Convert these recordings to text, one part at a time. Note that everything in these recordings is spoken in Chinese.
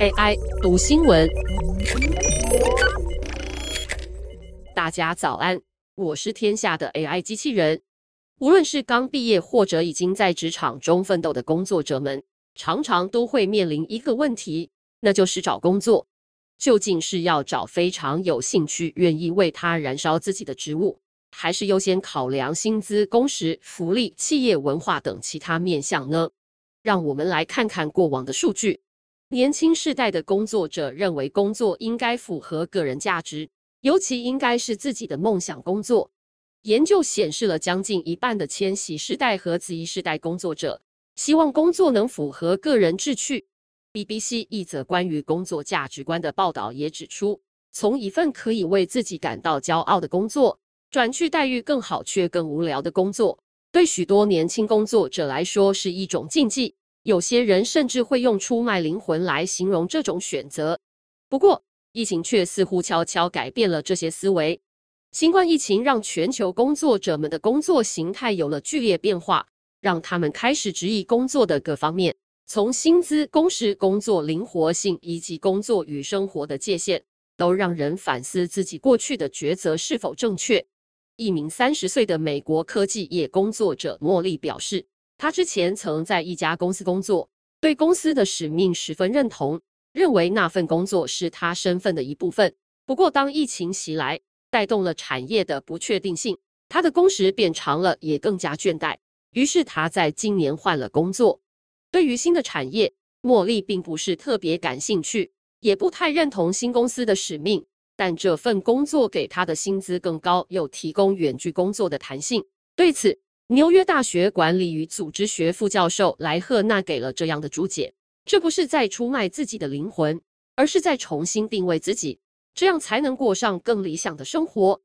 AI 读新闻，大家早安，我是天下的 AI 机器人。无论是刚毕业或者已经在职场中奋斗的工作者们，常常都会面临一个问题，那就是找工作，究竟是要找非常有兴趣、愿意为他燃烧自己的职务，还是优先考量薪资、工时、福利、企业文化等其他面向呢？让我们来看看过往的数据。年轻世代的工作者认为，工作应该符合个人价值，尤其应该是自己的梦想工作。研究显示了将近一半的千禧世代和 Z 世代工作者希望工作能符合个人志趣。BBC 一则关于工作价值观的报道也指出，从一份可以为自己感到骄傲的工作，转去待遇更好却更无聊的工作，对许多年轻工作者来说是一种禁忌。有些人甚至会用出卖灵魂来形容这种选择。不过，疫情却似乎悄悄改变了这些思维。新冠疫情让全球工作者们的工作形态有了剧烈变化，让他们开始质疑工作的各方面，从薪资、工时、工作灵活性以及工作与生活的界限，都让人反思自己过去的抉择是否正确。一名三十岁的美国科技业工作者莫莉表示。他之前曾在一家公司工作，对公司的使命十分认同，认为那份工作是他身份的一部分。不过，当疫情袭来，带动了产业的不确定性，他的工时变长了，也更加倦怠。于是，他在今年换了工作。对于新的产业，莫莉并不是特别感兴趣，也不太认同新公司的使命。但这份工作给他的薪资更高，又提供远距工作的弹性。对此，纽约大学管理与组织学副教授莱赫纳给了这样的注解：这不是在出卖自己的灵魂，而是在重新定位自己，这样才能过上更理想的生活。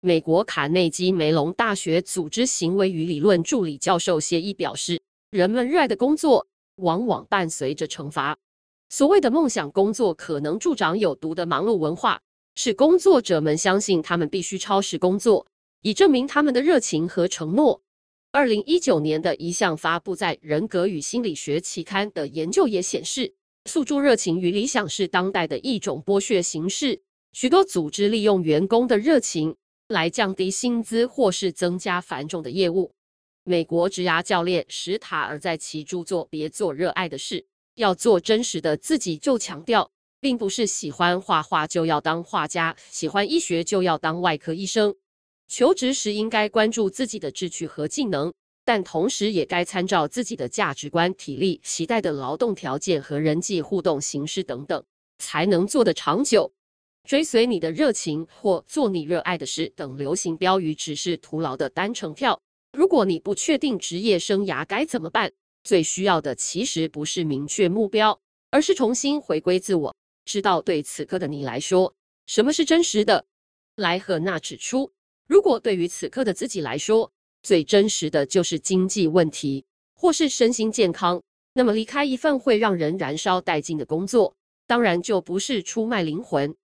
美国卡内基梅隆大学组织行为与理论助理教授谢伊表示：人们热爱的工作往往伴随着惩罚。所谓的梦想工作可能助长有毒的忙碌文化，使工作者们相信他们必须超时工作，以证明他们的热情和承诺。二零一九年的一项发布在《人格与心理学》期刊的研究也显示，诉诸热情与理想是当代的一种剥削形式。许多组织利用员工的热情来降低薪资或是增加繁重的业务。美国职涯教练史塔尔在其著作《别做热爱的事，要做真实的自己》就强调，并不是喜欢画画就要当画家，喜欢医学就要当外科医生。求职时应该关注自己的志趣和技能，但同时也该参照自己的价值观、体力、期待的劳动条件和人际互动形式等等，才能做得长久。追随你的热情或做你热爱的事等流行标语只是徒劳的单程票。如果你不确定职业生涯该怎么办，最需要的其实不是明确目标，而是重新回归自我，知道对此刻的你来说，什么是真实的。莱赫纳指出。如果对于此刻的自己来说，最真实的就是经济问题，或是身心健康，那么离开一份会让人燃烧殆尽的工作，当然就不是出卖灵魂。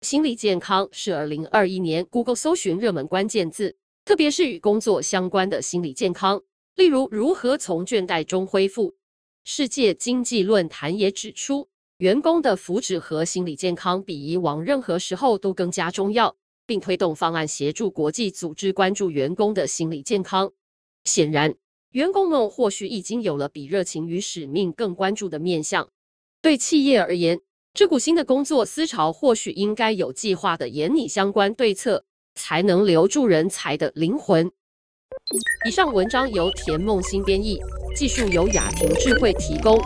心理健康是二零二一年 Google 搜寻热门关键字，特别是与工作相关的心理健康，例如如何从倦怠中恢复。世界经济论坛也指出，员工的福祉和心理健康比以往任何时候都更加重要。并推动方案协助国际组织关注员工的心理健康。显然，员工们或许已经有了比热情与使命更关注的面向。对企业而言，这股新的工作思潮或许应该有计划地研拟相关对策，才能留住人才的灵魂。以上文章由田梦新编译，技术由雅婷智慧提供。